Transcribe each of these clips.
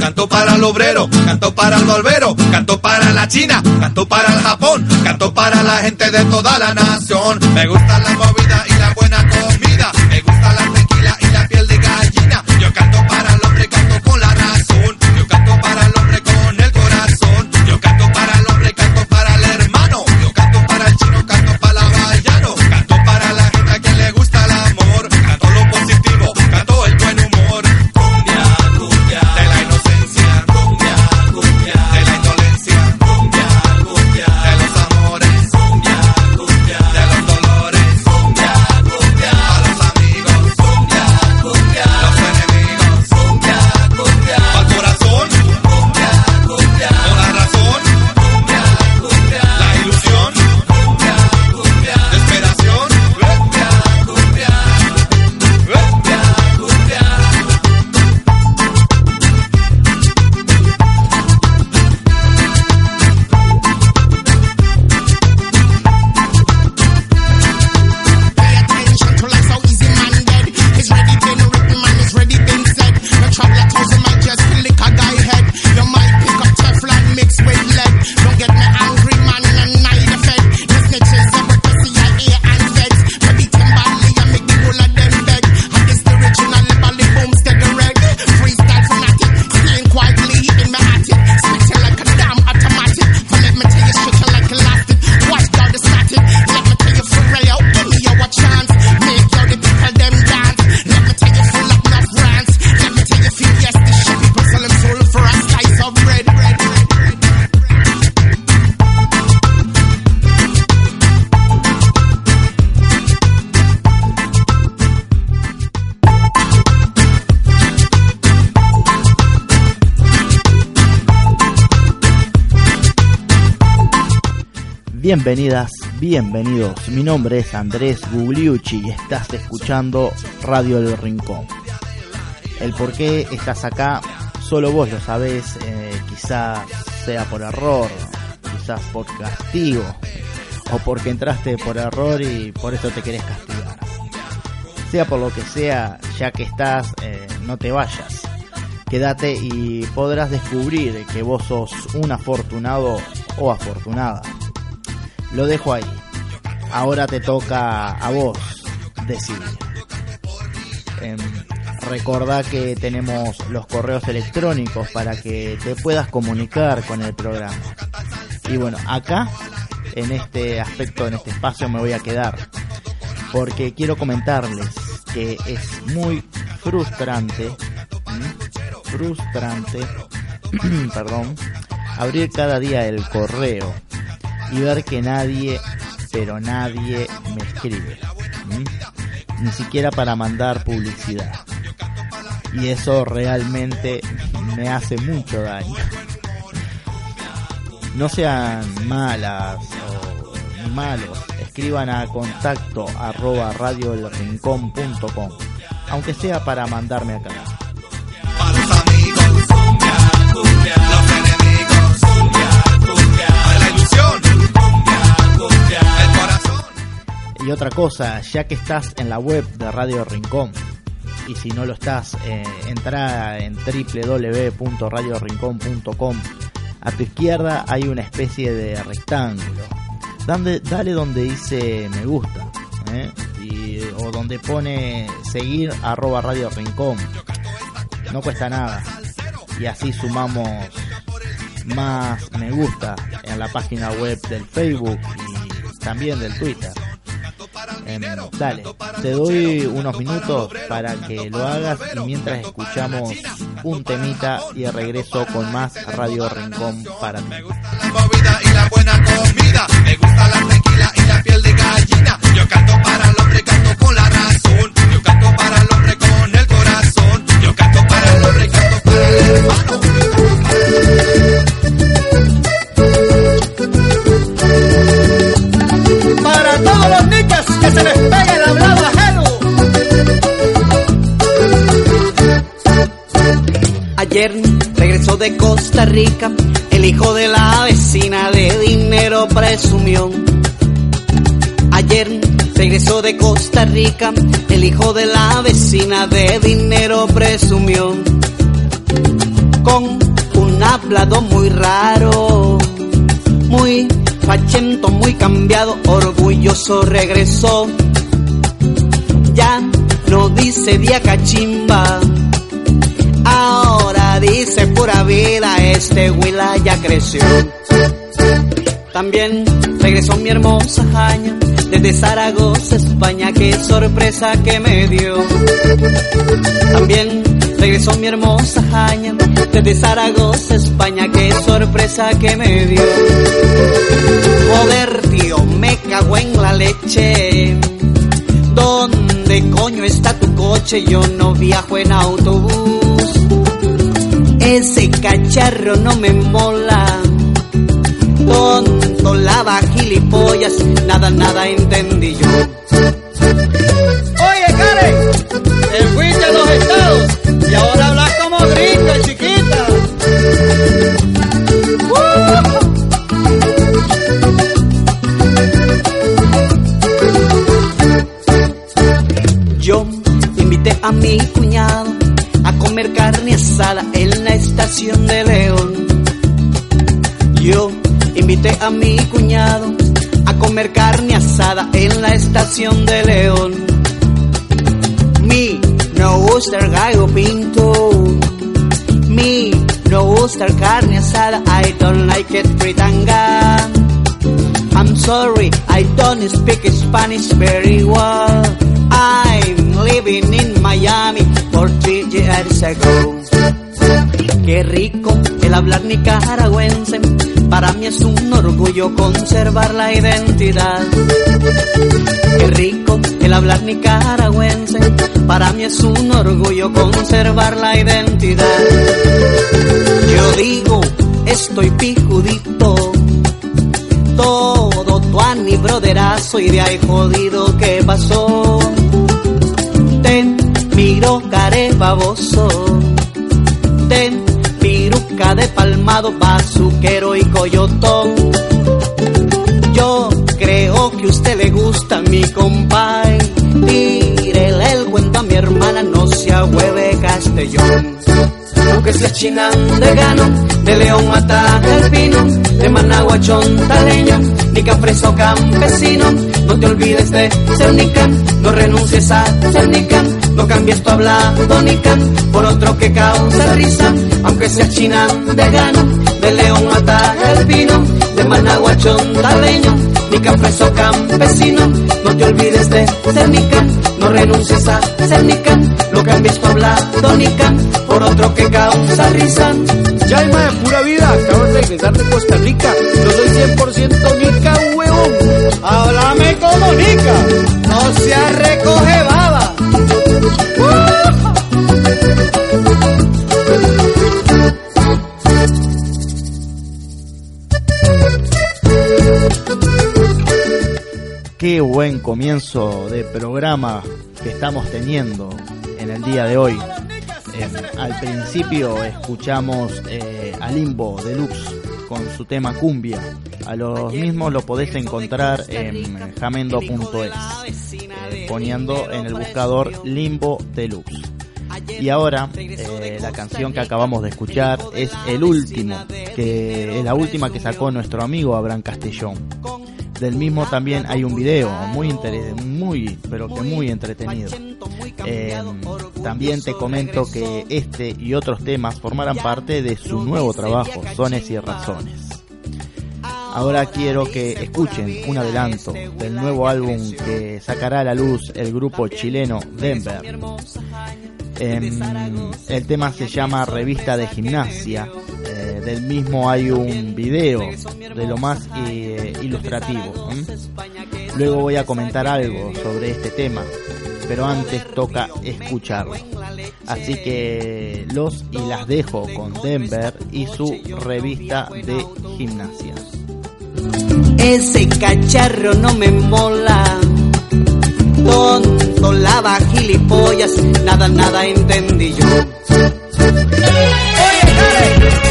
canto para el obrero, canto para el barbero, canto para la China, canto para el Japón, canto para la gente de toda la nación. Me gusta la movida y la buena comida, Bienvenidas, bienvenidos. Mi nombre es Andrés Gugliucci y estás escuchando Radio El Rincón. El por qué estás acá, solo vos lo sabés, eh, quizás sea por error, quizás por castigo, o porque entraste por error y por eso te querés castigar. Sea por lo que sea, ya que estás, eh, no te vayas. Quédate y podrás descubrir que vos sos un afortunado o afortunada. Lo dejo ahí. Ahora te toca a vos decidir. Em, recordá que tenemos los correos electrónicos para que te puedas comunicar con el programa. Y bueno, acá, en este aspecto, en este espacio me voy a quedar. Porque quiero comentarles que es muy frustrante, frustrante, perdón, abrir cada día el correo y ver que nadie, pero nadie me escribe. Ni siquiera para mandar publicidad. Y eso realmente me hace mucho daño. No sean malas o malos. Escriban a contacto arroba radioelrincón.com. Aunque sea para mandarme acá. Y otra cosa, ya que estás en la web de Radio Rincón, y si no lo estás, eh, entra en www.radiorincón.com. A tu izquierda hay una especie de rectángulo. Dale, dale donde dice me gusta, ¿eh? o donde pone seguir arroba Radio Rincón. No cuesta nada. Y así sumamos más me gusta en la página web del Facebook y también del Twitter. Em, dale, te doy unos minutos para que lo hagas y mientras escuchamos un temita y regreso con más Radio Rincón para ti. La movida y la buena comida, me gusta la tequila y la piel de gallina. Yo canto para el hombre, canto con la razón. Yo canto de Costa Rica el hijo de la vecina de dinero presumió. Ayer regresó de Costa Rica el hijo de la vecina de dinero presumió. con un hablado muy raro, muy fachento, muy cambiado, orgulloso regresó. Ya no dice día cachimba, dice pura vida, este Willa ya creció. También regresó mi hermosa Jaña desde Zaragoza, España, qué sorpresa que me dio. También regresó mi hermosa Jaña desde Zaragoza, España, qué sorpresa que me dio. Joder, tío, me cago en la leche. ¿Dónde coño está tu coche? Yo no viajo en autobús. Ese cacharro no me mola tonto, lava gilipollas, nada, nada entendí yo. Oye, Karen, te fuiste a los estados y ahora hablas como gringa, chiquita. Yo invité a mi cuñado comer carne asada en la estación de León. Yo invité a mi cuñado a comer carne asada en la estación de León. Mi no gusta el gallo pinto. Mi no gusta el carne asada. I don't like it fritanga. I'm sorry, I don't speak Spanish very well. I'm living in Miami for three years ago. Qué rico el hablar nicaragüense, para mí es un orgullo conservar la identidad. Qué rico el hablar nicaragüense, para mí es un orgullo conservar la identidad. Yo digo, estoy pijudito, todo tu ani broderazo y de ahí jodido que pasó. Te miro care baboso, te piruca de palmado, bazuquero y coyotón. Yo creo que a usted le gusta mi compay. Tírele el cuento a mi hermana, no se hueve Castellón. Aunque sea china de gano, de león mata el pino, de managua chontaleño, ni preso campesino. No te olvides de ser nican, no renuncies a ser nican, no cambies tu hablado nican por otro que causa risa. Aunque sea china de gano, de león mata el pino, de managua chontaleño, ni preso campesino. No te olvides de ser no renuncies a ser no cambies tu hablado nican por otro que causa risa. Ya hay de pura vida, acabo de regresar de Costa Rica. Yo soy 100% nica, huevón. Háblame como nica, no se recoge. Qué buen comienzo de programa que estamos teniendo en el día de hoy. Eh, al principio escuchamos eh, a Limbo Deluxe con su tema Cumbia. A los mismos lo podés encontrar en jamendo.es, eh, poniendo en el buscador Limbo Deluxe. Y ahora eh, la canción que acabamos de escuchar es el último, que es la última que sacó nuestro amigo Abraham Castellón. Del mismo también hay un video muy muy pero que muy entretenido. Eh, también te comento que este y otros temas formarán parte de su nuevo trabajo, Sones y Razones. Ahora quiero que escuchen un adelanto del nuevo álbum que sacará a la luz el grupo chileno Denver. Em, el tema se llama Revista de Gimnasia. Del mismo hay un video de lo más eh, ilustrativo. Luego voy a comentar algo sobre este tema, pero antes toca escucharlo. Así que los y las dejo con Denver y su revista de gimnasia. Ese cacharro no me mola. Tonto, lava gilipollas, nada, nada entendí yo. Oye,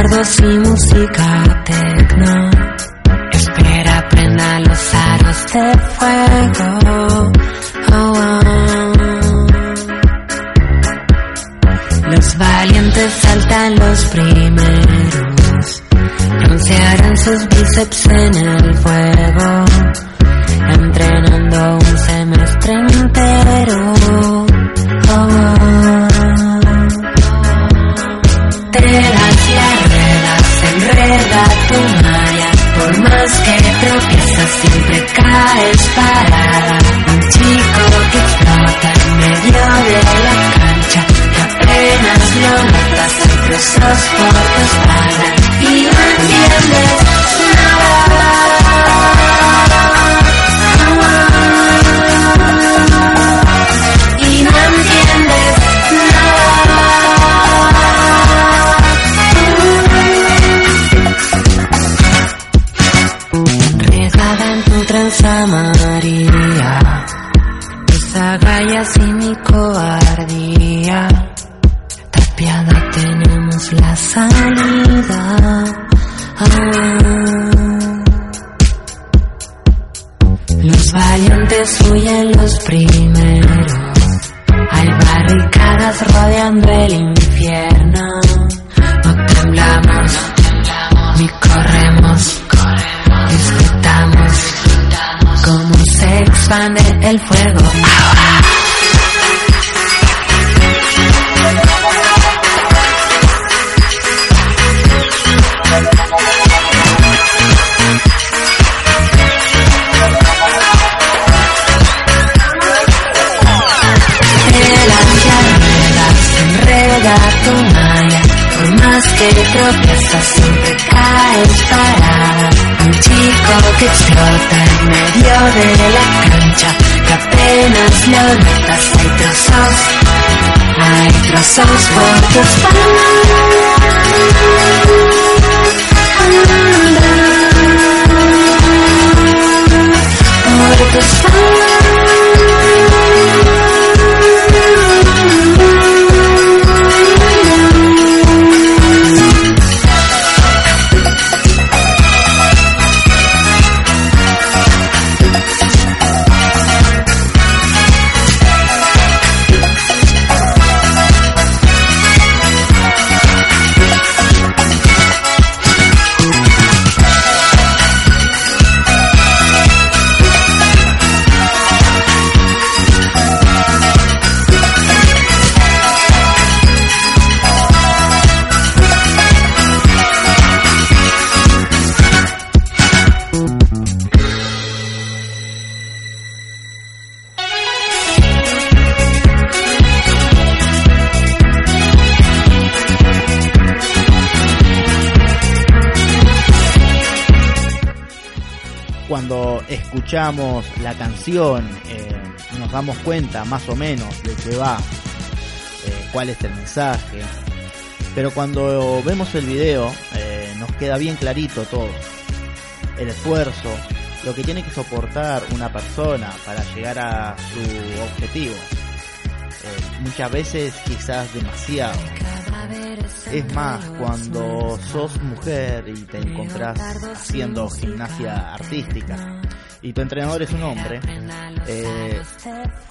Petardos y música tecno. Espera, prenda los aros de fuego. Oh, oh. Los valientes saltan los primeros. Broncearán sus bíceps en el fuego. Entrenando la canción eh, nos damos cuenta más o menos de qué va, eh, cuál es el mensaje. Pero cuando vemos el video eh, nos queda bien clarito todo. El esfuerzo, lo que tiene que soportar una persona para llegar a su objetivo. Muchas veces quizás demasiado. Es más, cuando sos mujer y te encontrás haciendo gimnasia artística y tu entrenador es un hombre, eh,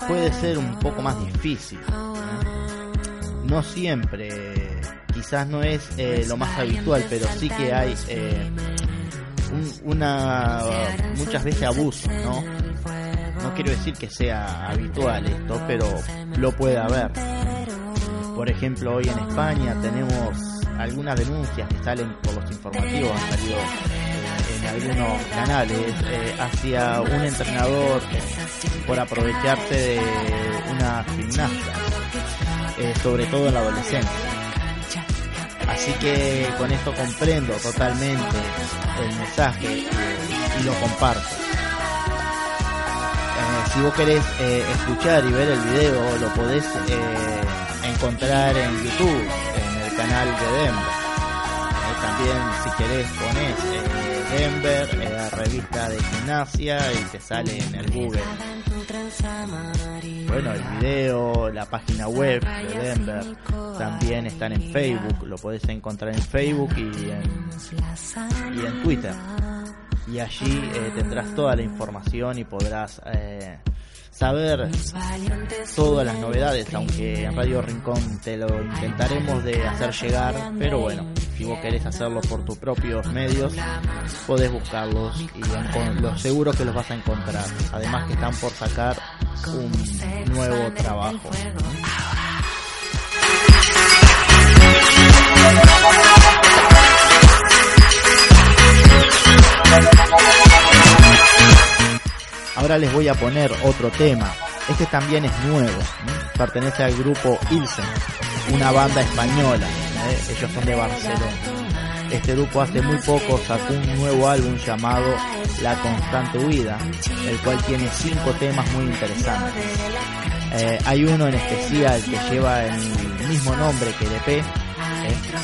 puede ser un poco más difícil. ¿eh? No siempre, quizás no es eh, lo más habitual, pero sí que hay eh, un- una muchas veces abuso, ¿no? No quiero decir que sea habitual esto, pero lo puede haber. Por ejemplo, hoy en España tenemos algunas denuncias que salen por los informativos, han salido en algunos canales, eh, hacia un entrenador por aprovecharse de una gimnasta, eh, sobre todo en la adolescencia. Así que con esto comprendo totalmente el mensaje y lo comparto. Eh, si vos querés escuchar y ver el video, lo podés encontrar en YouTube, en el canal de Denver. También si querés ponés Denver, eh, revista de gimnasia y te sale en el Google bueno, el video, la página web de Denver, también están en Facebook, lo puedes encontrar en Facebook y en, y en Twitter. Y allí eh, tendrás toda la información y podrás eh, saber todas las novedades, aunque en Radio Rincón te lo intentaremos de hacer llegar, pero bueno, si vos querés hacerlo por tus propios medios, podés buscarlos y en- lo seguro que los vas a encontrar. Además que están por sacar un nuevo trabajo. Ahora les voy a poner otro tema. Este también es nuevo. Pertenece al grupo Ilsen, una banda española. ¿eh? Ellos son de Barcelona. Este grupo hace muy poco sacó un nuevo álbum llamado La Constante Huida, el cual tiene cinco temas muy interesantes. Eh, hay uno en especial que lleva el mismo nombre que el EP, ¿eh?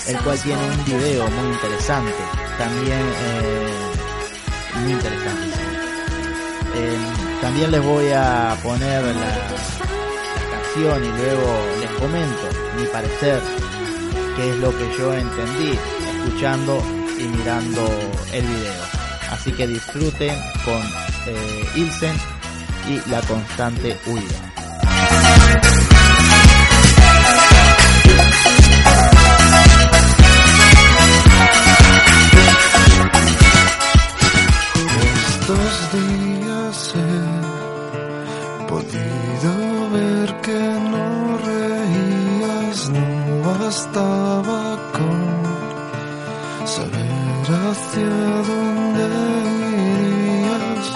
el cual tiene un video muy interesante, también muy interesante. Eh, también les voy a poner la, canción y luego les comento mi parecer, qué es lo que yo entendí escuchando y mirando el video. Así que disfruten con eh, Ilsen y la constante huida. Bastaba con saber hacia dónde irías.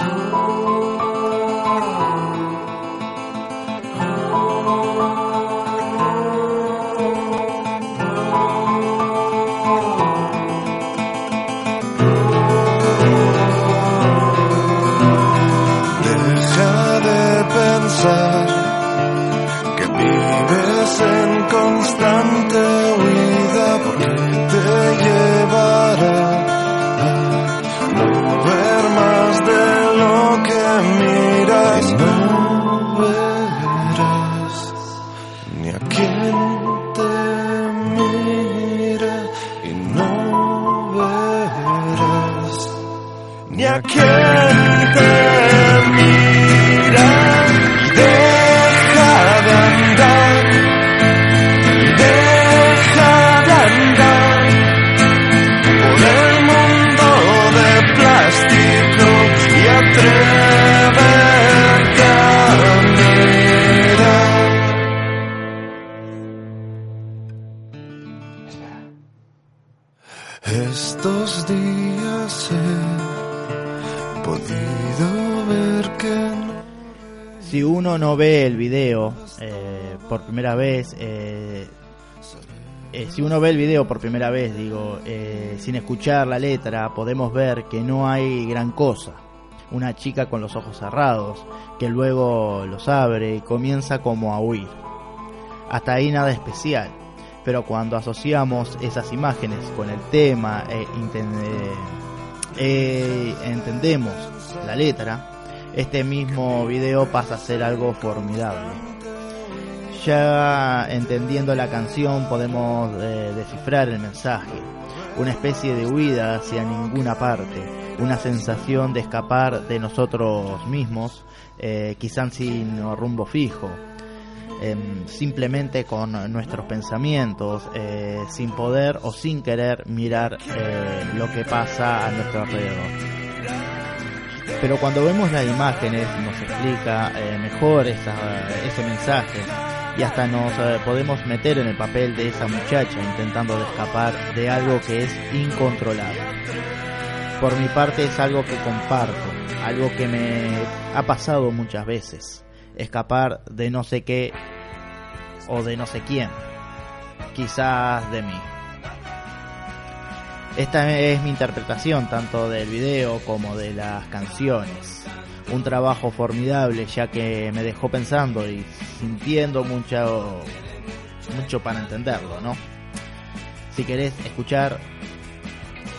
Por primera vez, eh, eh, si uno ve el video por primera vez, digo, eh, sin escuchar la letra, podemos ver que no hay gran cosa. Una chica con los ojos cerrados, que luego los abre y comienza como a huir. Hasta ahí nada especial. Pero cuando asociamos esas imágenes con el tema eh, entendemos la letra, este mismo video pasa a ser algo formidable. Ya entendiendo la canción podemos eh, descifrar el mensaje, una especie de huida hacia ninguna parte, una sensación de escapar de nosotros mismos, eh, quizás sin rumbo fijo, em, simplemente con nuestros pensamientos, eh, sin poder o sin querer mirar eh, lo que pasa a nuestro alrededor. Pero cuando vemos las imágenes nos explica mejor ese mensaje y hasta nos eh, podemos meter en el papel de esa muchacha intentando escapar de algo que es incontrolable. Por mi parte es algo que comparto, algo que me ha pasado muchas veces, escapar de no sé qué o de no sé quién, quizás de mí. Esta es mi interpretación tanto del video como de las canciones. Un trabajo formidable ya que me dejó pensando y sintiendo mucho, mucho para entenderlo, ¿no? Si querés escuchar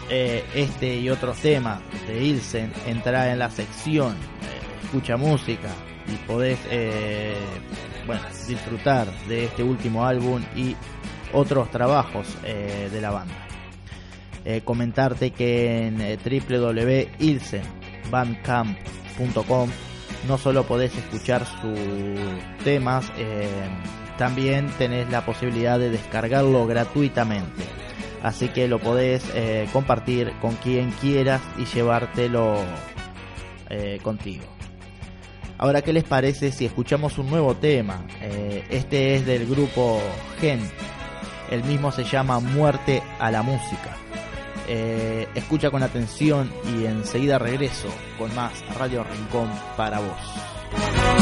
eh, este y otros temas de Ilsen, entra en la sección eh, Escucha Música y podés eh, bueno, disfrutar de este último álbum y otros trabajos de la banda. Comentarte que en eh, no solo podés escuchar sus temas, eh, también tenés la posibilidad de descargarlo gratuitamente. Así que lo podés eh, compartir con quien quieras y llevártelo eh, contigo. Ahora, ¿qué les parece si escuchamos un nuevo tema? Este es del grupo Gen. El mismo se llama Muerte a la Música. Eh, escucha con atención y enseguida regreso con más Radio Rincón para vos.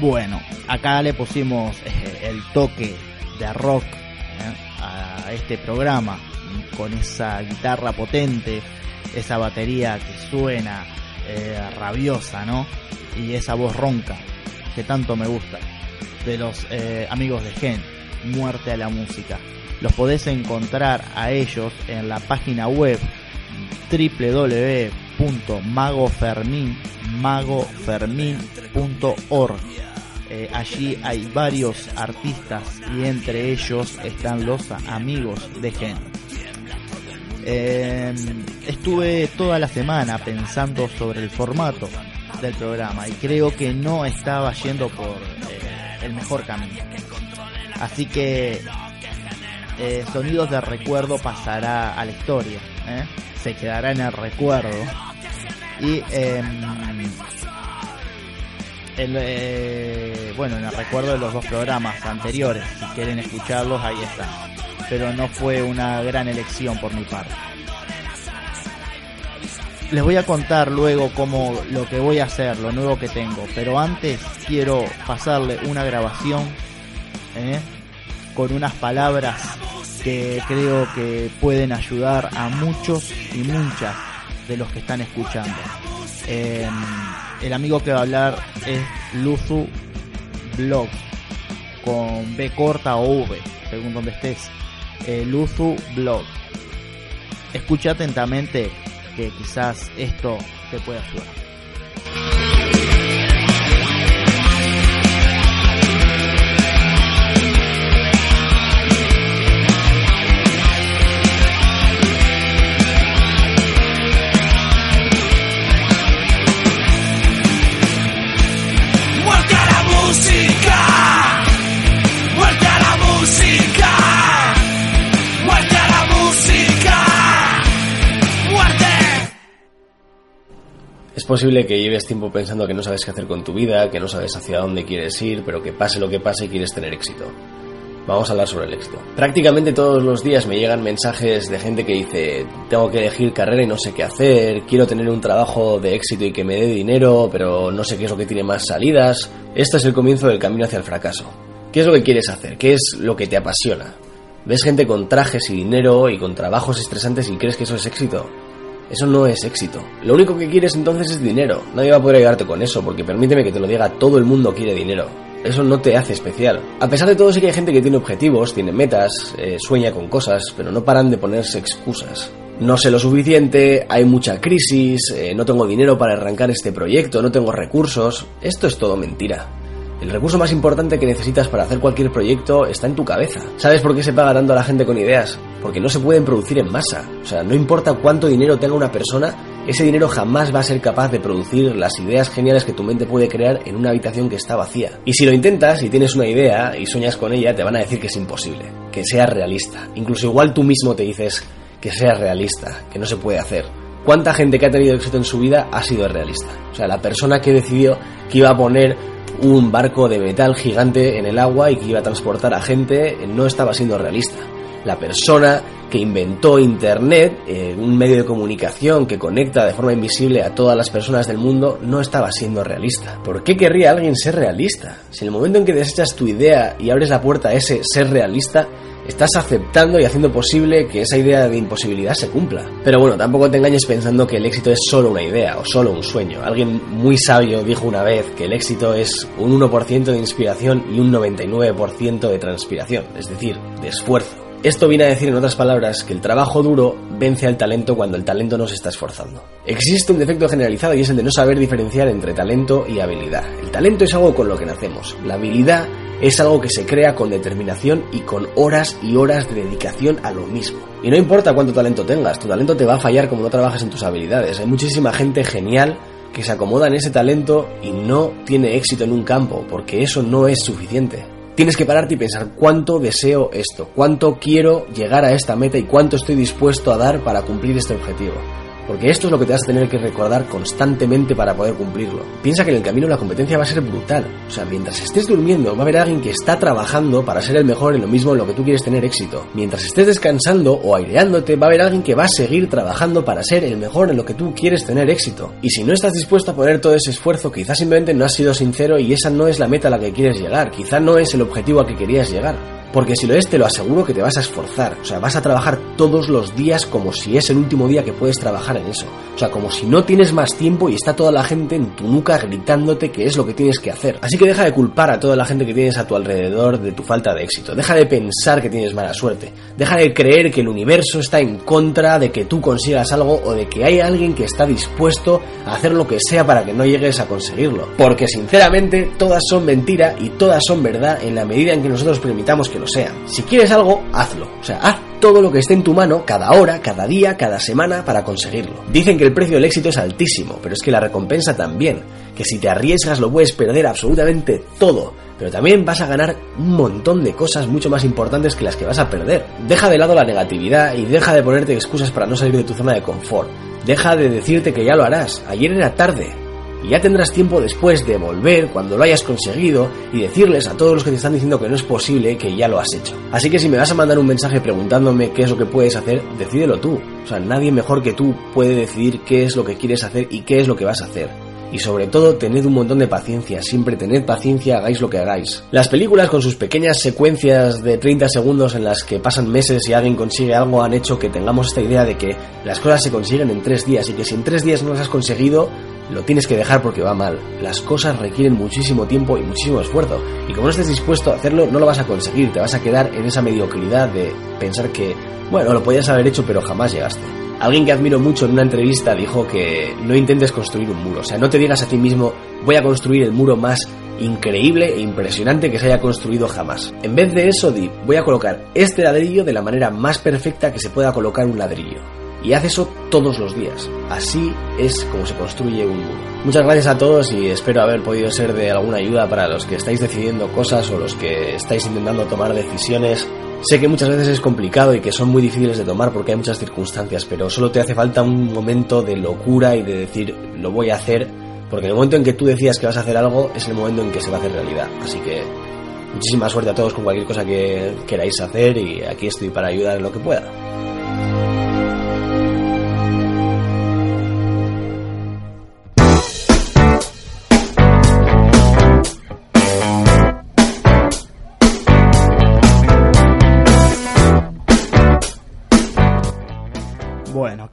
Bueno, acá le pusimos eh, el toque de rock eh, a este programa con esa guitarra potente, esa batería que suena eh, rabiosa, ¿no? Y esa voz ronca que tanto me gusta de los amigos de Gen, Muerte a la Música. Los podés encontrar a ellos en la página web www.magofermin magofermin.org Eh, allí hay varios artistas y entre ellos están los amigos de Gen. Eh, estuve toda la semana pensando sobre el formato del programa y creo que no estaba yendo por eh, el mejor camino. Así que eh, Sonidos de Recuerdo pasará a la historia, se quedará en el recuerdo. Y em, eh, bueno, en recuerdo de los dos programas anteriores, si quieren escucharlos, ahí está. Pero no fue una gran elección por mi parte. Les voy a contar luego cómo lo que voy a hacer, lo nuevo que tengo, pero antes quiero pasarle una grabación ¿eh? con unas palabras que creo que pueden ayudar a muchos y muchas de los que están escuchando. Eh, el amigo que va a hablar es Luzu Blog con B corta o V, según donde estés. Eh, Luzu Blog. Escucha atentamente que quizás esto te pueda ayudar. Posible que lleves tiempo pensando que no sabes qué hacer con tu vida, que no sabes hacia dónde quieres ir, pero que pase lo que pase quieres tener éxito. Vamos a hablar sobre el éxito. Prácticamente todos los días me llegan mensajes de gente que dice, tengo que elegir carrera y no sé qué hacer, quiero tener un trabajo de éxito y que me dé dinero, pero no sé qué es lo que tiene más salidas. Esto es el comienzo del camino hacia el fracaso. ¿Qué es lo que quieres hacer? ¿Qué es lo que te apasiona? Ves gente con trajes y dinero y con trabajos estresantes y crees que eso es éxito. Eso no es éxito. Lo único que quieres entonces es dinero. Nadie va a poder ayudarte con eso, porque permíteme que te lo diga, todo el mundo quiere dinero. Eso no te hace especial. A pesar de todo, sí que hay gente que tiene objetivos, tiene metas, eh, sueña con cosas, pero no paran de ponerse excusas. No sé lo suficiente, hay mucha crisis, eh, no tengo dinero para arrancar este proyecto, no tengo recursos. Esto es todo mentira. El recurso más importante que necesitas para hacer cualquier proyecto está en tu cabeza. ¿Sabes por qué se paga tanto a la gente con ideas? Porque no se pueden producir en masa. O sea, no importa cuánto dinero tenga una persona, ese dinero jamás va a ser capaz de producir las ideas geniales que tu mente puede crear en una habitación que está vacía. Y si lo intentas y tienes una idea y sueñas con ella, te van a decir que es imposible, que sea realista. Incluso igual tú mismo te dices que sea realista, que no se puede hacer. ¿Cuánta gente que ha tenido éxito en su vida ha sido realista? O sea, la persona que decidió que iba a poner un barco de metal gigante en el agua y que iba a transportar a gente no estaba siendo realista. La persona que inventó Internet, eh, un medio de comunicación que conecta de forma invisible a todas las personas del mundo, no estaba siendo realista. ¿Por qué querría alguien ser realista? Si en el momento en que desechas tu idea y abres la puerta a ese ser realista, estás aceptando y haciendo posible que esa idea de imposibilidad se cumpla. Pero bueno, tampoco te engañes pensando que el éxito es solo una idea o solo un sueño. Alguien muy sabio dijo una vez que el éxito es un 1% de inspiración y un 99% de transpiración, es decir, de esfuerzo. Esto viene a decir, en otras palabras, que el trabajo duro vence al talento cuando el talento no se está esforzando. Existe un defecto generalizado y es el de no saber diferenciar entre talento y habilidad. El talento es algo con lo que nacemos. La habilidad es algo que se crea con determinación y con horas y horas de dedicación a lo mismo. Y no importa cuánto talento tengas, tu talento te va a fallar como no trabajes en tus habilidades. Hay muchísima gente genial que se acomoda en ese talento y no tiene éxito en un campo, porque eso no es suficiente. Tienes que pararte y pensar cuánto deseo esto, cuánto quiero llegar a esta meta y cuánto estoy dispuesto a dar para cumplir este objetivo. Porque esto es lo que te vas a tener que recordar constantemente para poder cumplirlo. Piensa que en el camino la competencia va a ser brutal. O sea, mientras estés durmiendo va a haber alguien que está trabajando para ser el mejor en lo mismo en lo que tú quieres tener éxito. Mientras estés descansando o aireándote va a haber alguien que va a seguir trabajando para ser el mejor en lo que tú quieres tener éxito. Y si no estás dispuesto a poner todo ese esfuerzo, quizás simplemente no has sido sincero y esa no es la meta a la que quieres llegar. Quizá no es el objetivo a que querías llegar. Porque si lo es, te lo aseguro que te vas a esforzar. O sea, vas a trabajar todos los días como si es el último día que puedes trabajar en eso. O sea, como si no tienes más tiempo y está toda la gente en tu nuca gritándote que es lo que tienes que hacer. Así que deja de culpar a toda la gente que tienes a tu alrededor de tu falta de éxito. Deja de pensar que tienes mala suerte. Deja de creer que el universo está en contra de que tú consigas algo o de que hay alguien que está dispuesto a hacer lo que sea para que no llegues a conseguirlo. Porque sinceramente todas son mentira y todas son verdad en la medida en que nosotros permitamos que Si quieres algo, hazlo. O sea, haz todo lo que esté en tu mano cada hora, cada día, cada semana para conseguirlo. Dicen que el precio del éxito es altísimo, pero es que la recompensa también. Que si te arriesgas lo puedes perder absolutamente todo. Pero también vas a ganar un montón de cosas mucho más importantes que las que vas a perder. Deja de lado la negatividad y deja de ponerte excusas para no salir de tu zona de confort. Deja de decirte que ya lo harás. Ayer era tarde y ya tendrás tiempo después de volver cuando lo hayas conseguido y decirles a todos los que te están diciendo que no es posible que ya lo has hecho. Así que si me vas a mandar un mensaje preguntándome qué es lo que puedes hacer, decídelo tú. O sea, nadie mejor que tú puede decidir qué es lo que quieres hacer y qué es lo que vas a hacer. Y sobre todo, tened un montón de paciencia, siempre tened paciencia, hagáis lo que hagáis. Las películas con sus pequeñas secuencias de 30 segundos en las que pasan meses y alguien consigue algo han hecho que tengamos esta idea de que las cosas se consiguen en 3 días y que si en 3 días no las has conseguido, lo tienes que dejar porque va mal. Las cosas requieren muchísimo tiempo y muchísimo esfuerzo. Y como no estés dispuesto a hacerlo, no lo vas a conseguir. Te vas a quedar en esa mediocridad de pensar que, bueno, lo podías haber hecho pero jamás llegaste. Alguien que admiro mucho en una entrevista dijo que no intentes construir un muro. O sea, no te digas a ti mismo, voy a construir el muro más increíble e impresionante que se haya construido jamás. En vez de eso, di, voy a colocar este ladrillo de la manera más perfecta que se pueda colocar un ladrillo. Y haz eso todos los días. Así es como se construye un muro. Muchas gracias a todos y espero haber podido ser de alguna ayuda para los que estáis decidiendo cosas o los que estáis intentando tomar decisiones Sé que muchas veces es complicado y que son muy difíciles de tomar porque hay muchas circunstancias, pero solo te hace falta un momento de locura y de decir lo voy a hacer, porque el momento en que tú decías que vas a hacer algo es el momento en que se va a hacer realidad. Así que muchísima suerte a todos con cualquier cosa que queráis hacer y aquí estoy para ayudar en lo que pueda.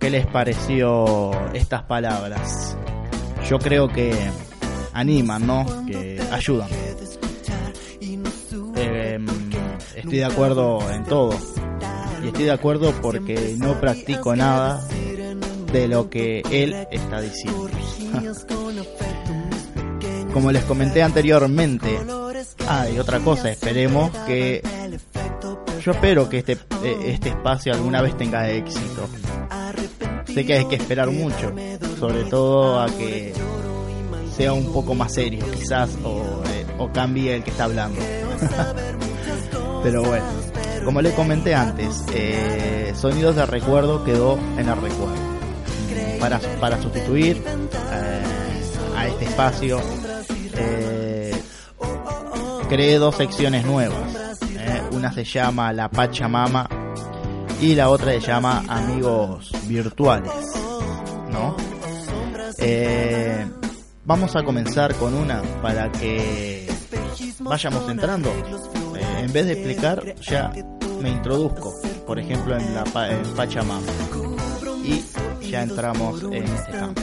¿Qué les pareció estas palabras? Yo creo que animan, ¿no? Que ayudan. Eh, estoy de acuerdo en todo. Y estoy de acuerdo porque no practico nada de lo que él está diciendo. Como les comenté anteriormente, ah, y otra cosa, esperemos que yo espero que este, eh, este espacio alguna vez tenga éxito. Sé que hay que esperar mucho, sobre todo a que sea un poco más serio, quizás, o, eh, o cambie el que está hablando. Pero bueno, como le comenté antes, eh, Sonidos de Recuerdo quedó en el recuerdo. Para, para sustituir eh, a este espacio, creé dos secciones nuevas. Una se llama La Pachamama y la otra se llama Amigos Virtuales. ¿No? Eh, vamos a comenzar con una para que vayamos entrando. Eh, en vez de explicar, ya me introduzco, por ejemplo, en la en Pachamama. Y ya entramos en este campo.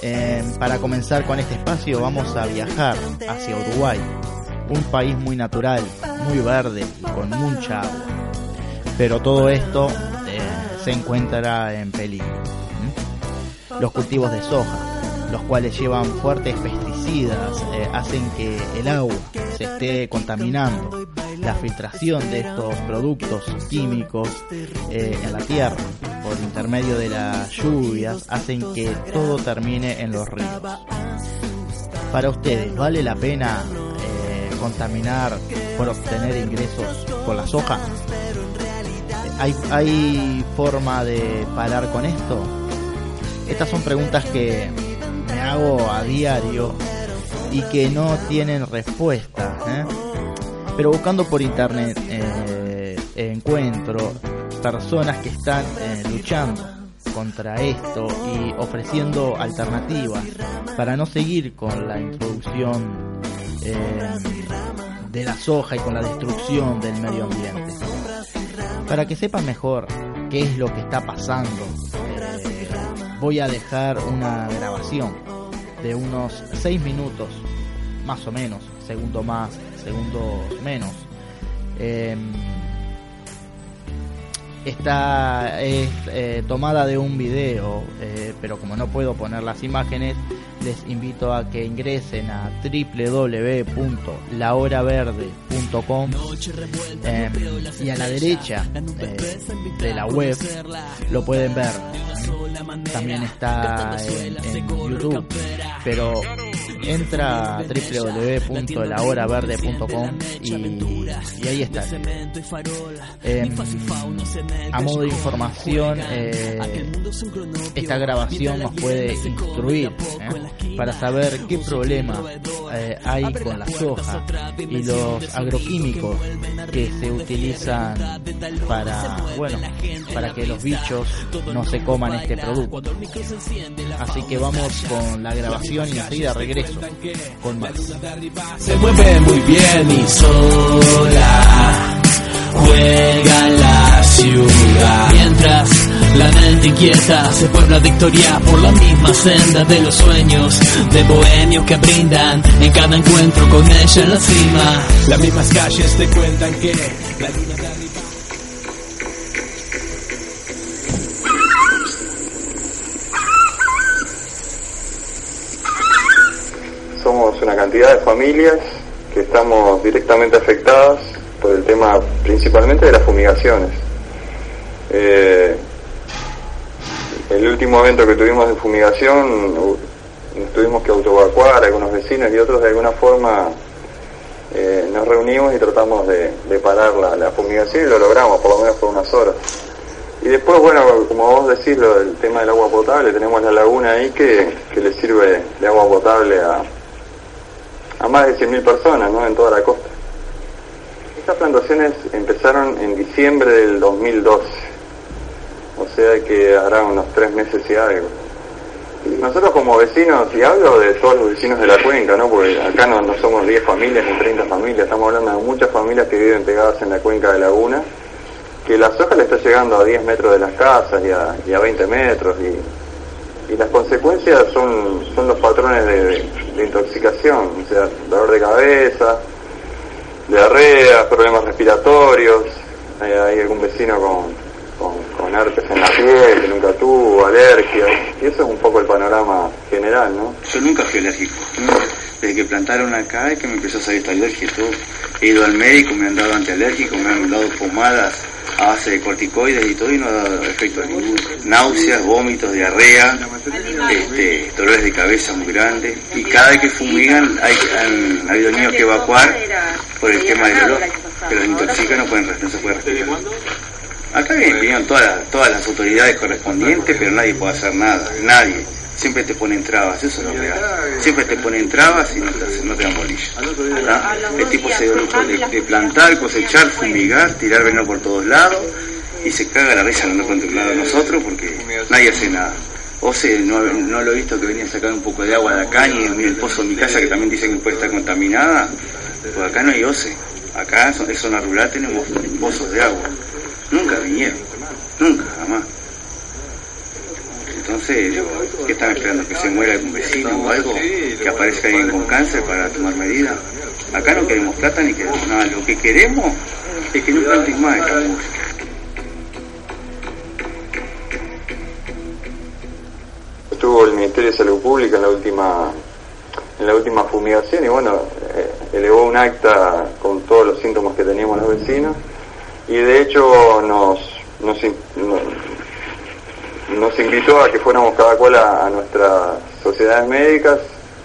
Eh, para comenzar con este espacio, vamos a viajar hacia Uruguay, un país muy natural, muy verde con mucha agua. Pero todo esto eh, se encuentra en peligro. Los cultivos de soja, los cuales llevan fuertes pesticidas, eh, hacen que el agua se esté contaminando. La filtración de estos productos químicos eh, en la tierra por intermedio de las lluvias hacen que todo termine en los ríos. Para ustedes, ¿vale la pena contaminar por obtener ingresos con la soja? ¿Hay, ¿Hay forma de parar con esto? Estas son preguntas que me hago a diario y que no tienen respuesta. ¿eh? Pero buscando por internet eh, encuentro personas que están eh, luchando contra esto y ofreciendo alternativas para no seguir con la introducción de la soja y con la destrucción del medio ambiente. Para que sepan mejor qué es lo que está pasando, eh, voy a dejar una grabación de unos 6 minutos, más o menos, segundo más, segundo menos. Eh, esta es eh, tomada de un video, eh, pero como no puedo poner las imágenes, les invito a que ingresen a www.lahoraverde.com eh, y a la derecha eh, de la web lo pueden ver. También está en YouTube, pero entra a www.lahoraverde.com y, y ahí está. Eh, a modo de información, eh, esta grabación nos puede instruir ¿eh? Para saber qué problema eh, hay con la soja y los agroquímicos que se utilizan para, bueno, para que los bichos no se coman este producto. Así que vamos con la grabación y enseguida regreso con más. Se mueve muy bien y sola juega la Mientras la mente inquieta se puebla de victoria por la misma senda de los sueños de bohemios que brindan en cada encuentro con ella en la cima. Las mismas calles te cuentan que la luna de arriba. Somos una cantidad de familias que estamos directamente afectadas por el tema principalmente de las fumigaciones. Eh, el último evento que tuvimos de fumigación nos tuvimos que autoevacuar algunos vecinos y otros de alguna forma eh, nos reunimos y tratamos de, parar la, la fumigación y lo logramos, por lo menos por unas horas. Y después, bueno, como vos decís, lo del tema del agua potable, tenemos la laguna ahí que, que le sirve de agua potable a, a más de 100.000 personas ¿no? en toda la costa. Estas plantaciones empezaron en diciembre del 2012, o sea que hará unos tres meses y algo. Nosotros como vecinos, y hablo de todos los vecinos de la cuenca, ¿no? porque acá no, somos 10 familias ni 30 familias, estamos hablando de muchas familias que viven pegadas en la cuenca de Laguna, que la soja le está llegando a 10 metros de las casas y a, y a 20 metros, y, las consecuencias son, son los patrones de, intoxicación, o sea, dolor de cabeza, diarrea, problemas respiratorios, hay, hay algún vecino con, con herpes en la piel que nunca tuvo, alergias, y eso es un poco el panorama general, ¿no? Yo nunca fui alérgico. Desde que plantaron acá es que me empezó a salir esta alergia. He ido al médico, me han dado antialérgicos, me han dado pomadas a base de corticoides y todo y no ha dado efecto ninguno. Náuseas, vómitos, diarrea, este, dolores de cabeza muy grandes. Y cada vez que fumigan hay, han, ha habido niños que evacuar por el tema del olor. Que los intoxican no, pueden, no se puede respirar. Acá vinieron todas las, todas las autoridades correspondientes, pero nadie puede hacer nada, nadie. Siempre te ponen trabas, eso es lo real. Siempre te ponen trabas y no te, no te dan bolilla. ¿verdad? El tipo se dio lujo de, de plantar, cosechar, fumigar, tirar veneno por todos lados y se caga la risa no contemplado a nosotros porque nadie hace nada. Ose, no, no lo he visto que venía a sacar un poco de agua de acá, ni en el pozo de mi casa que también dicen que puede estar contaminada. Pues acá no hay OCE. Acá en zona rural tenemos pozos de agua. Nunca vinieron, nunca, jamás. Entonces, ¿qué están esperando? ¿Que se muera algún vecino o algo? ¿Que aparezca alguien con cáncer para tomar medidas? Acá no queremos plata ni queremos nada. Lo que queremos es que no planten más esta música. Estuvo el Ministerio de Salud Pública en la última en la última fumigación y bueno, eh, elevó un acta con todos los síntomas que teníamos los vecinos y de hecho nos, nos, in- no- nos invitó a que fuéramos cada cual a, nuestras sociedades médicas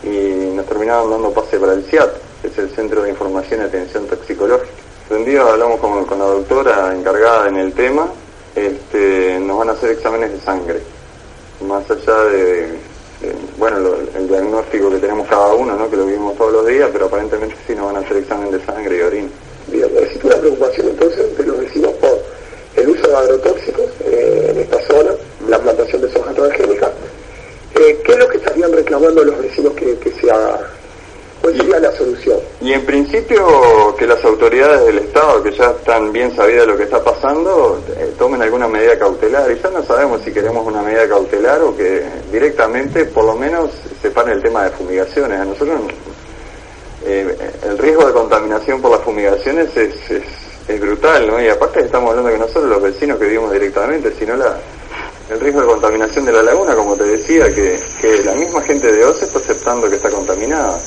y nos terminaron dando pase para el CIAT, que es el Centro de Información y Atención Toxicológica. Un día hablamos con, la doctora encargada en el tema, este, nos van a hacer exámenes de sangre, más allá de, de, bueno, lo- el diagnóstico que tenemos cada uno, ¿no? que lo vivimos todos los días, pero aparentemente sí nos van a hacer examen de sangre y orina. Digamos, existe una preocupación entonces de los vecinos por el uso de agrotóxicos eh, en esta zona, la plantación de soja transgénica. Eh, ¿Qué es lo que estarían reclamando los vecinos que, que se haga? ¿Cuál sería la solución? Y en principio que las autoridades del Estado, que ya están bien sabidas de lo que está pasando, eh, tomen alguna medida cautelar. Y ya no sabemos si queremos una medida cautelar o que directamente, por lo menos, separen el tema de fumigaciones. A nosotros eh, el riesgo de contaminación por las fumigaciones es, es, brutal, ¿no? Y aparte estamos hablando que no solo los vecinos que vivimos directamente, sino la, el riesgo de contaminación de la laguna, como te decía, que, que la misma gente de OCE está aceptando que está contaminada.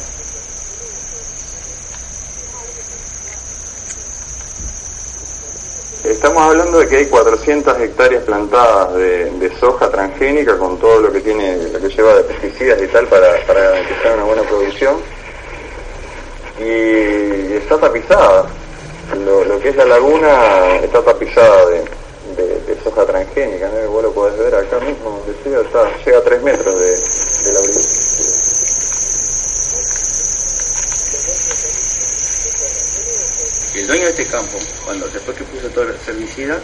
Estamos hablando de que hay 400 hectáreas plantadas de, de soja transgénica con todo lo que tiene, lo que lleva de pesticidas y tal para, para garantizar una buena producción. Y está tapizada. Lo, lo que es la laguna está tapizada de, de- de soja transgénica, ¿no? Vos lo podés ver acá mismo, donde llega, está, llega a 3 metros de, de la orilla. El dueño de este campo, cuando después que puso todo el herbicida,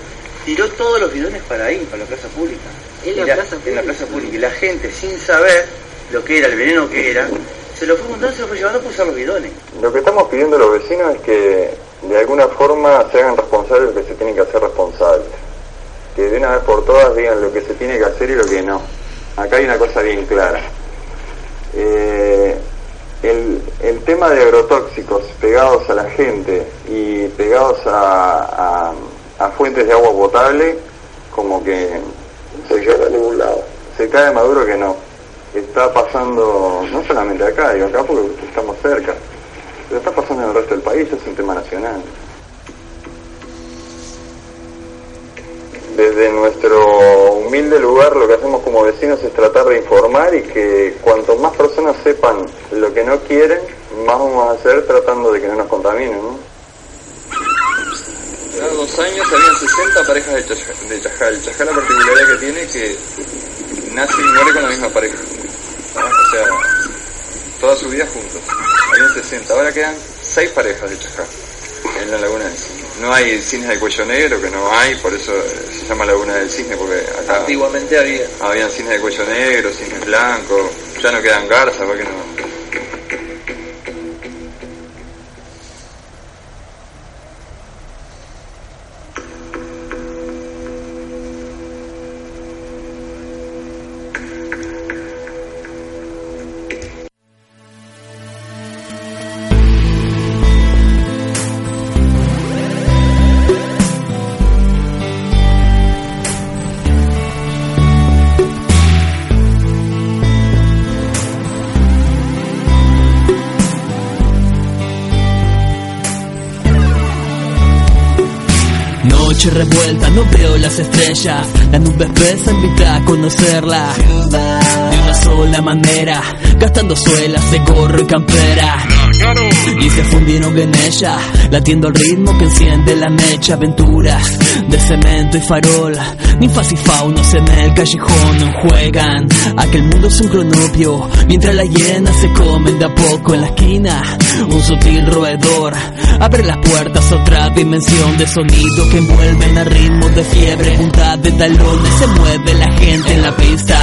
tiró todos los bidones para ahí, para la plaza pública. ¿En la Y plaza En la plaza pública. Y la gente, sin saber lo que era, el veneno que era, se lo fue juntando, se lo fue llevando usar los bidones. Lo que estamos pidiendo a los vecinos es que de alguna forma se hagan responsables de lo que se tiene que hacer responsables. Que de una vez por todas digan lo que se tiene que hacer y lo que no. Acá hay una cosa bien clara. Eh, el, el tema de agrotóxicos pegados a la gente y pegados a, a- a fuentes de agua potable, como que se lleva a ningún lado. Se cae maduro que no. Está pasando, no solamente acá, digo acá porque estamos cerca, pero está pasando en el resto del país, es un tema nacional. Desde nuestro humilde lugar lo que hacemos como vecinos es tratar de informar y que cuanto más personas sepan lo que no quieren, más vamos a hacer tratando de que no nos contaminen, ¿no? Hace dos años habían 60 parejas de, chaja- de chajal. Chajal la particularidad que tiene es que nace y muere con la misma pareja. ¿no? O sea, toda su vida juntos. Habían 60. Ahora quedan 6 parejas de chajal en la laguna del Cisne. No hay cines de cuello negro, que no hay, por eso se llama laguna del Cisne, porque acá Antiguamente había. habían cines de cuello negro, cines blancos, ya no quedan garzas, porque no. No veo las estrellas. La nube espesa invita a conocerla. De una sola manera, gastando suelas de gorro y campera. Y se fundieron en ella, latiendo el ritmo que enciende la mecha. Aventuras de cemento y farol, ninfas y faunos en el callejón juegan. Aquel mundo es un cronopio, mientras las hienas se comen de a poco en la esquina. Un sutil roedor abre las puertas a otra dimensión de sonido que envuelven a ritmos de fiebre. Punta de talones se mueve la gente en la pista.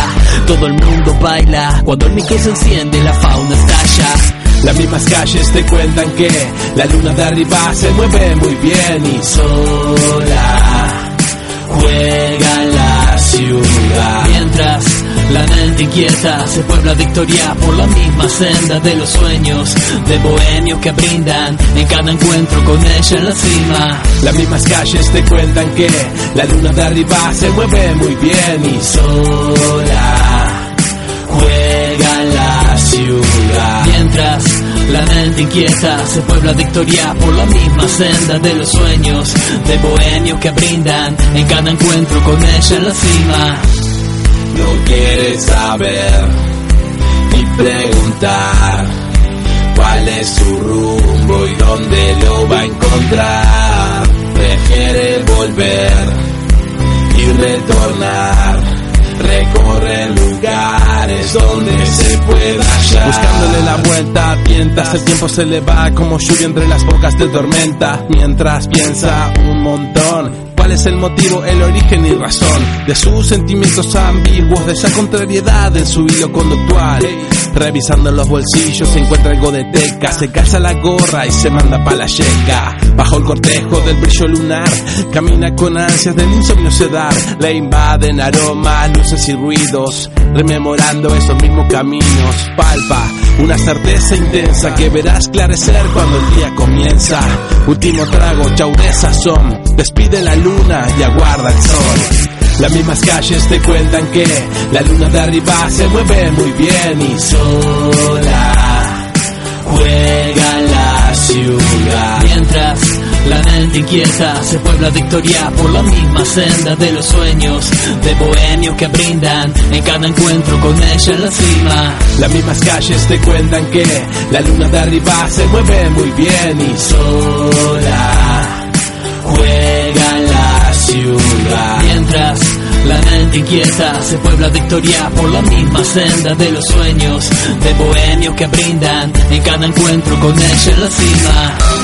Todo el mundo baila cuando el Mickey se enciende, la fauna estalla. Las mismas calles te cuentan que la luna de arriba se mueve muy bien y sola juega la ciudad. Mientras la mente inquieta se puebla victoria por la misma senda de los sueños de bohemios que brindan en cada encuentro con ella en la cima. Las mismas calles te cuentan que la luna de arriba se mueve muy bien y sola juega la ciudad. Mientras la mente inquieta se puebla victoria por la misma senda de los sueños de bohemios que brindan en cada encuentro con ella en la cima. No quieres saber ni preguntar cuál es su rumbo y dónde lo va a encontrar. Prefiere volver y retornar. Recorre lugares donde se pueda hallar. Buscándole la vuelta, tientas, el tiempo se le va como lluvia entre las bocas de tormenta. Mientras piensa un montón. ¿Cuál es el motivo, el origen y razón de sus sentimientos ambiguos, de esa contrariedad en su hilo conductual? Revisando los bolsillos se encuentra algo de teca, se calza la gorra y se manda pa' la yeca. Bajo el cortejo del brillo lunar, camina con ansias del insomnio sedar. Le invaden aromas, luces y ruidos, rememorando esos mismos caminos. Palpa una certeza intensa que verás esclarecer cuando el día comienza. Último trago, chau de sazón, despide la luna y aguarda el sol. Las mismas calles te cuentan que la luna de arriba se mueve muy bien y sola juega la ciudad. Mientras la mente inquieta se puebla victoria por la misma senda de los sueños de bohemios que brindan en cada encuentro con ella en la cima. Las mismas calles te cuentan que la luna de arriba se mueve muy bien y sola juega. La mente inquieta se puebla victoria por la misma senda de los sueños de bohemios que brindan en cada encuentro con ella en la cima.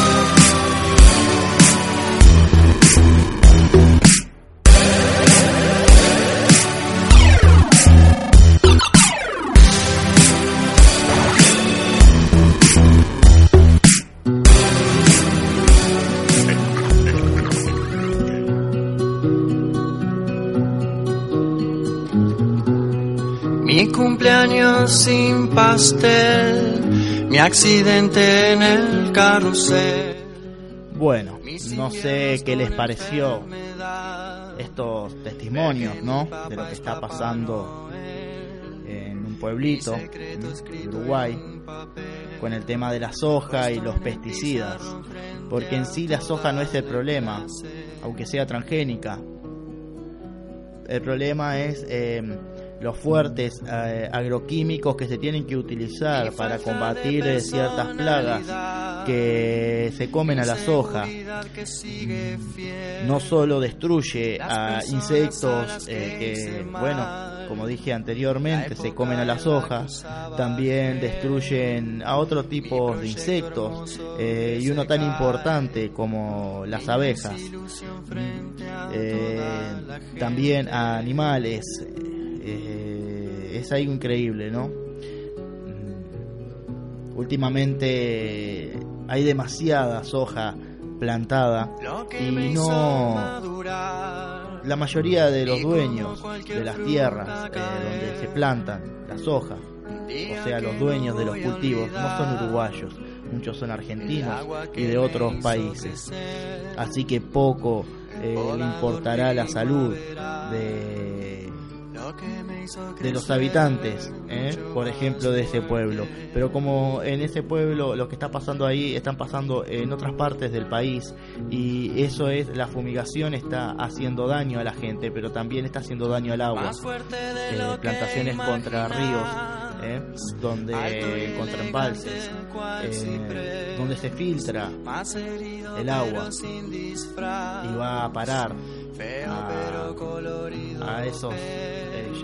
Sin pastel, mi accidente en el carrusel. Bueno, no sé qué les pareció estos testimonios, ¿no? De lo que está pasando en un pueblito de Uruguay con el tema de la soja y los pesticidas. Porque en sí la soja no es el problema, aunque sea transgénica. El problema es eh, los fuertes eh, agroquímicos que se tienen que utilizar para combatir eh, ciertas plagas que se comen a la soja no solo destruye a insectos eh, que, bueno, como dije anteriormente, se comen a la soja, también destruyen a otros tipos de insectos y uno tan importante como las abejas, eh, también a animales. Eh, es algo increíble, ¿no? Mm, Últimamente hay demasiada soja plantada y no la mayoría de los dueños de las tierras eh, donde se plantan la soja, o sea, los dueños de los cultivos, no son uruguayos, muchos son argentinos y de otros países. Así que poco eh, le importará la salud de talking de los habitantes, ¿eh? por ejemplo, de ese pueblo. Pero como en ese pueblo lo que está pasando ahí están pasando en otras partes del país y eso es la fumigación está haciendo daño a la gente, pero también está haciendo daño al agua. Eh, plantaciones contra ríos, ¿eh? donde contra embalses, eh, donde se filtra el agua y va a parar a, a esos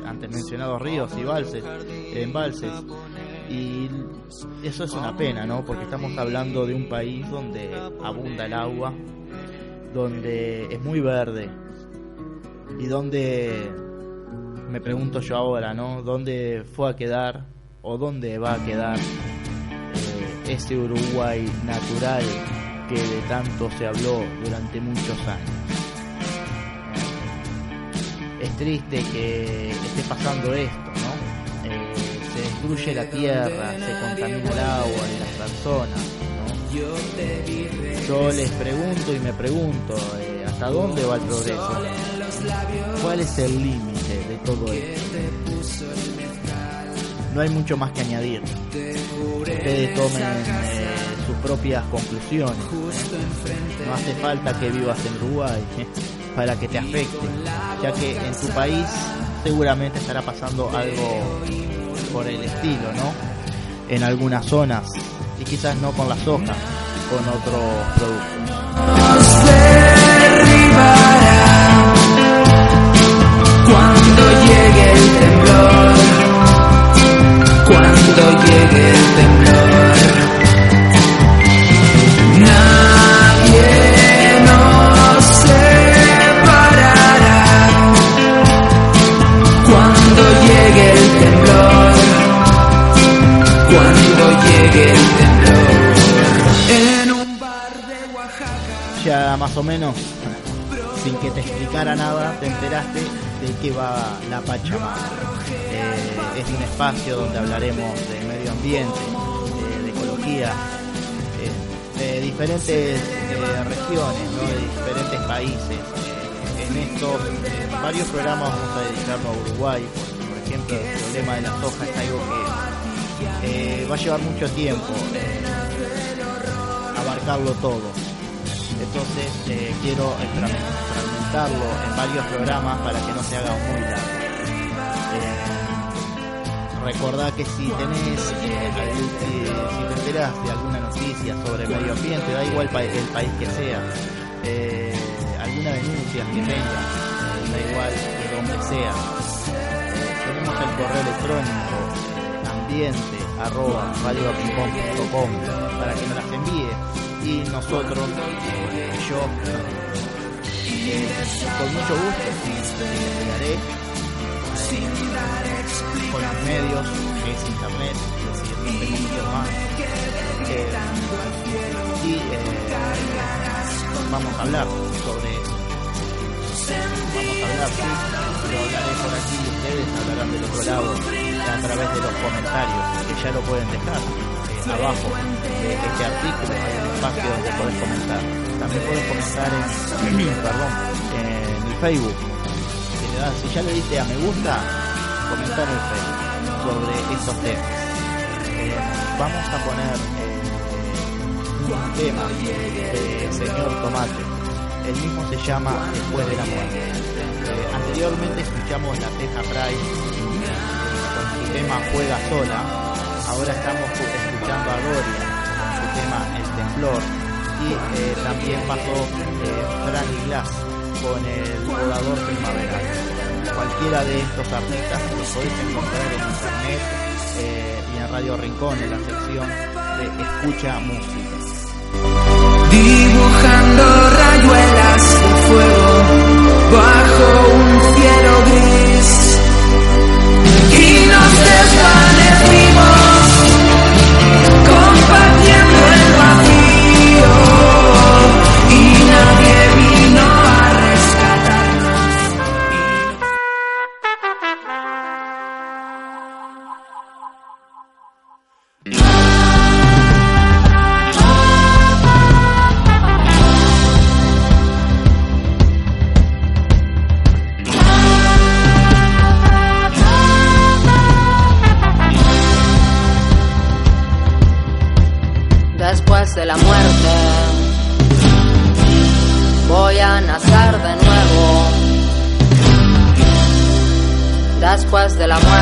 antes mencionados ríos y valses, embalses. Y eso es una pena, ¿no? Porque estamos hablando de un país donde abunda el agua, donde es muy verde y donde, me pregunto yo ahora, ¿no? ¿Dónde fue a quedar o dónde va a quedar eh, ese Uruguay natural que de tanto se habló durante muchos años? Es triste que esté pasando esto, ¿no? Eh, se destruye la tierra, se contamina el agua y las personas, ¿no? Yo les pregunto y me pregunto, eh, ¿hasta dónde va el progreso? ¿Cuál es el límite de todo esto? No hay mucho más que añadir. Ustedes tomen eh, sus propias conclusiones. No hace falta que vivas en Uruguay. para que te afecte, ya que en tu país seguramente estará pasando algo por el estilo, ¿no? En algunas zonas y quizás no con la soja, con otros productos. Cuando llegue el temblor, cuando llegue el temblor, más o menos, sin que te explicara nada, te enteraste de qué va la Pachamama. Eh, es un espacio donde hablaremos de medio ambiente, de ecología, eh, de diferentes eh, regiones, de diferentes países. Eh, en estos varios programas vamos a dedicarnos a Uruguay, porque, por ejemplo, el problema de la soja es algo que va a llevar mucho tiempo eh, abarcarlo todo. Entonces eh, quiero fragmentarlo en varios programas para que no se haga muy largo. Eh, recordá que si tenés, eh, si te enterás de alguna noticia sobre medio ambiente, da igual el país que sea, eh, alguna denuncia que tengas, da igual de donde sea, tenemos el correo electrónico ambiente arroba para que nos las envíe y nosotros, eh, yo, con mucho gusto eh, con los medios que es internet, es más. Y eh, vamos a hablar sobre. Vamos a hablar, sí, lo hablaré por aquí y ustedes hablarán del otro lado a través de los comentarios que ya lo pueden dejar abajo de este artículo hay un espacio donde podés comentar. También puedes comentar en, perdón, en el Facebook. Si le das- si ya le diste a me gusta comentar en el Facebook sobre estos temas. Eh, vamos a poner eh, un tema de señor Tomate. El mismo se llama Después de la muerte. Eh, anteriormente escuchamos la Teja Pride tema Juega Sola. Ahora estamos escuchando a Doria con su tema El Temblor. Y eh, también pasó eh, Frank Glass con el Volador Primaveral. Cualquiera de estos artistas los podéis encontrar en internet eh, y en Radio Rincón en la sección de Escucha Música. La muerte voy a nacer de nuevo. Después de la muerte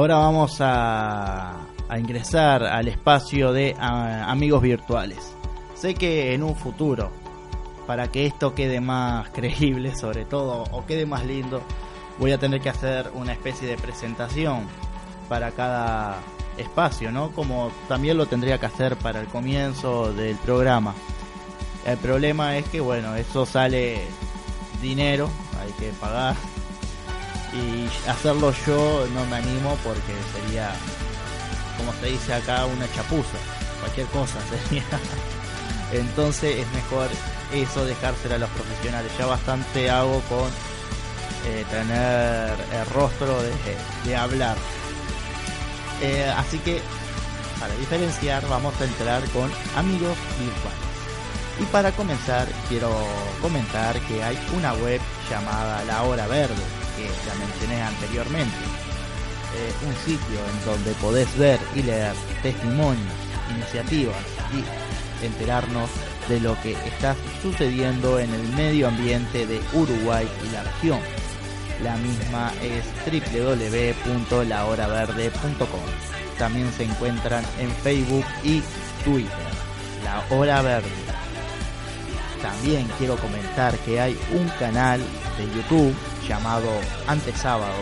ahora vamos a, ingresar al espacio de ah, amigos virtuales. Sé que en un futuro, para que esto quede más creíble sobre todo, o quede más lindo, voy a tener que hacer una especie de presentación para cada espacio, ¿no? Como también lo tendría que hacer para el comienzo del programa. El problema es que, bueno, eso sale dinero, hay que pagar y hacerlo yo no me animo porque sería, como se dice acá, una chapuza, cualquier cosa sería. Entonces es mejor eso dejárselo a los profesionales. Ya bastante hago con eh, tener el rostro de, de hablar. Eh, así que, para diferenciar, vamos a entrar con amigos virtuales. Y para comenzar, quiero comentar que hay una web llamada La Hora Verde, que ya mencioné anteriormente. Eh, un sitio en donde podés ver y leer testimonios, iniciativas y enterarnos de lo que está sucediendo en el medio ambiente de Uruguay y la región. La misma es www.lahoraverde.com. También se encuentran en Facebook y Twitter. La Hora Verde. También quiero comentar que hay un canal de YouTube llamado Antes Sábado.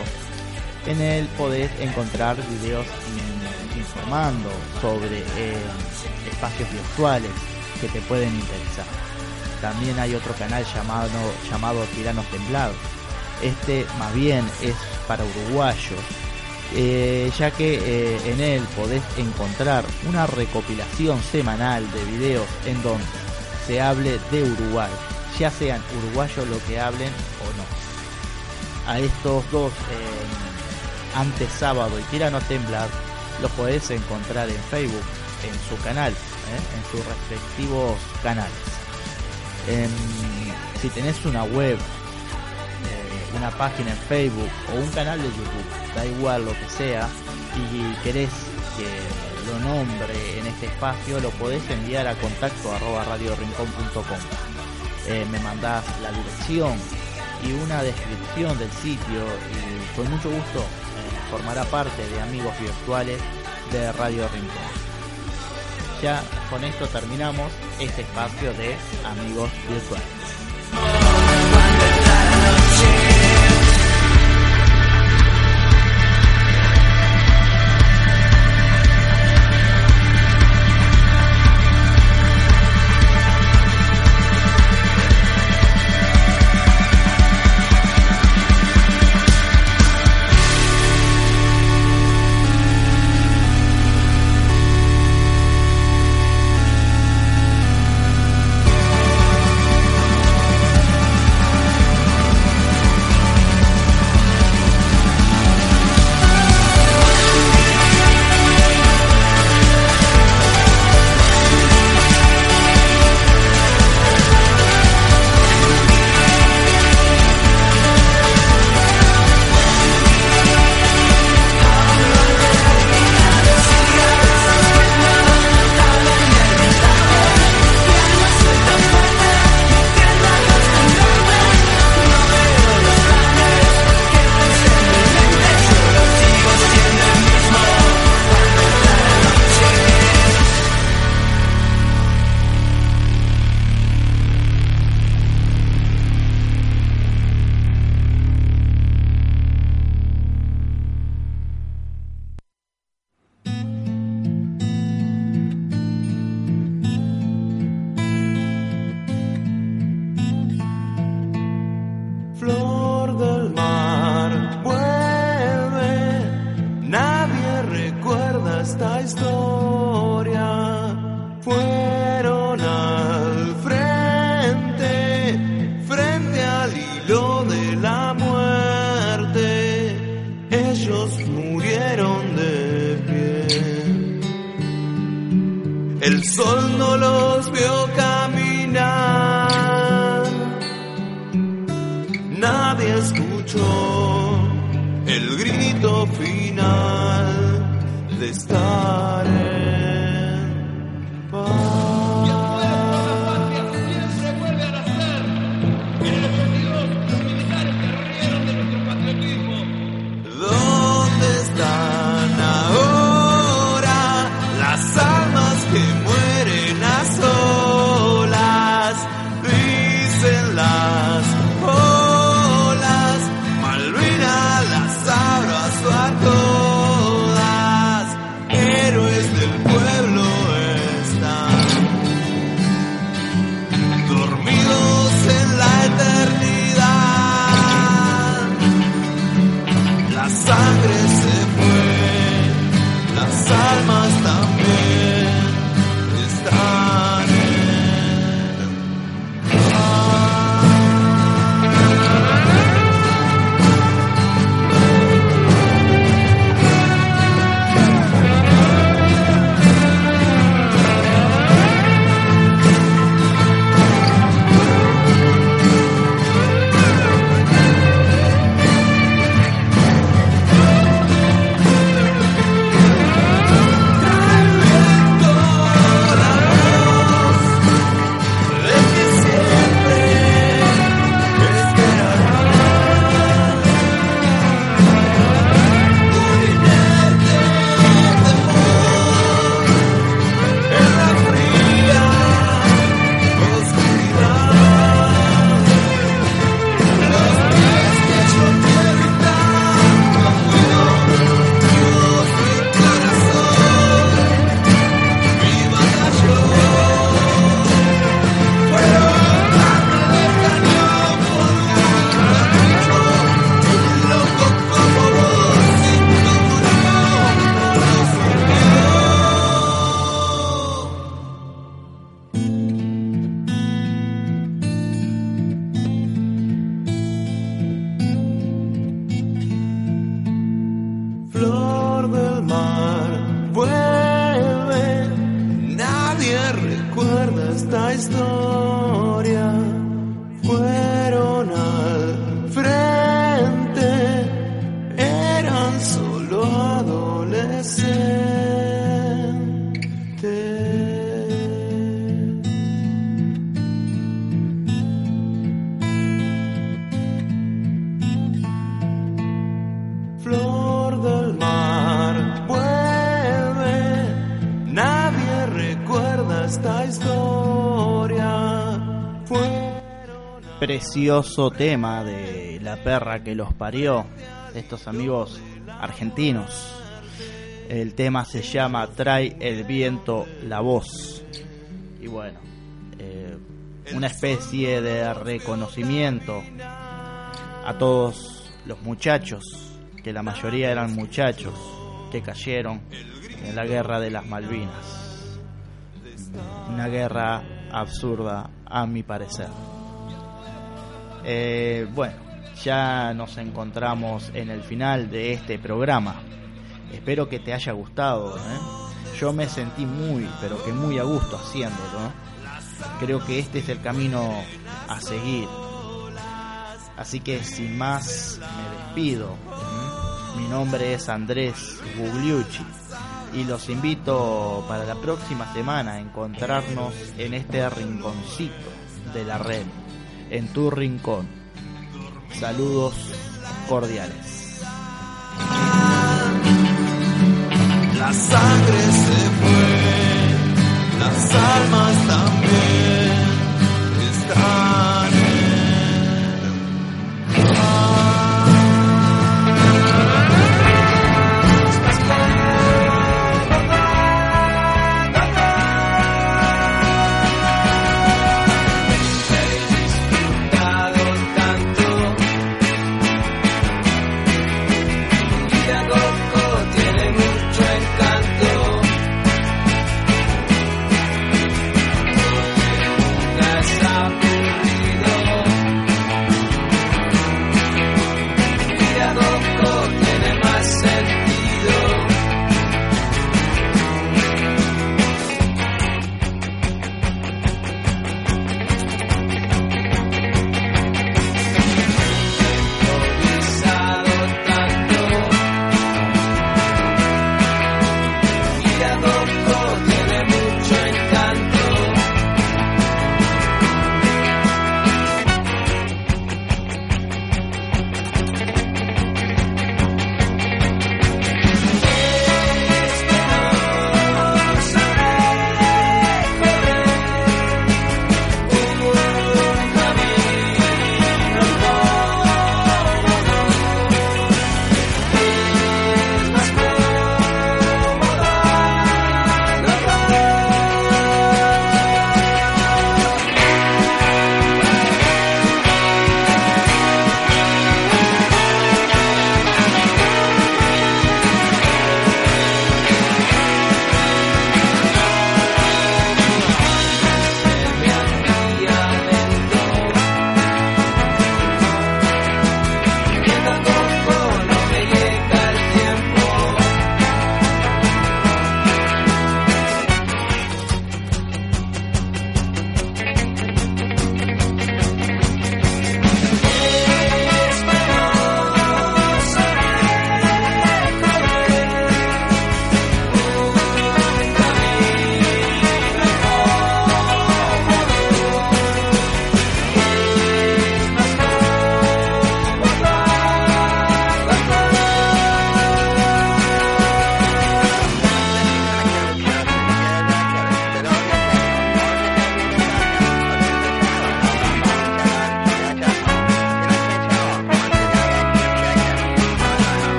En él podés encontrar videos in- informando sobre eh, espacios virtuales que te pueden interesar. También hay otro canal llamado, llamado Tiranos Temblados. Este más bien es para uruguayos, eh, ya que eh, en él podés encontrar una recopilación semanal de videos en donde se hable de Uruguay, ya sean uruguayos lo que hablen o no. A estos dos, eh, antes sábado y Tiranos Temblar, los podés encontrar en Facebook, en su canal, ¿eh? en sus respectivos canales. Em, si tenés una web, eh, una página en Facebook o un canal de YouTube, da igual lo que sea, y querés que lo nombre en este espacio, lo podés enviar a contacto arroba radiorincón.com. Eh, me mandás la dirección y una descripción del sitio y con mucho gusto eh, formará parte de amigos virtuales de Radio Rincón. Ya con esto terminamos este espacio de amigos virtuales. sangre. Esta historia. Precioso tema de la perra que los parió, estos amigos argentinos. El tema se llama Trae el viento la voz. Y bueno, eh, una especie de reconocimiento a todos los muchachos, que la mayoría eran muchachos, que cayeron en la guerra de las Malvinas. Una guerra absurda, a mi parecer. Eh, bueno, ya nos encontramos en el final de este programa. Espero que te haya gustado. ¿eh? Yo me sentí muy, pero que muy a gusto haciéndolo. Creo que este es el camino a seguir. Así que sin más me despido. ¿eh? Mi nombre es Andrés Gugliucci y los invito para la próxima semana a encontrarnos en este rinconcito de la red, en tu rincón. Saludos cordiales. La sangre se fue, las almas también están.